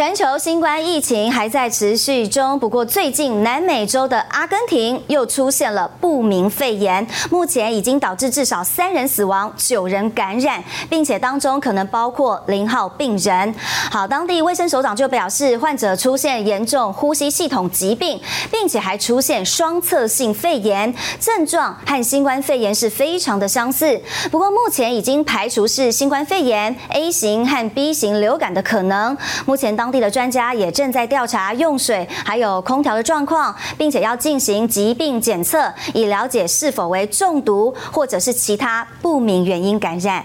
全球新冠疫情还在持续中，不过最近南美洲的阿根廷又出现了不明肺炎，目前已经导致至少三人死亡、九人感染，并且当中可能包括零号病人。好，当地卫生首长就表示，患者出现严重呼吸系统疾病，并且还出现双侧性肺炎，症状和新冠肺炎是非常的相似。不过目前已经排除是新冠肺炎 A 型和 B 型流感的可能。目前当。当地的专家也正在调查用水还有空调的状况，并且要进行疾病检测，以了解是否为中毒或者是其他不明原因感染。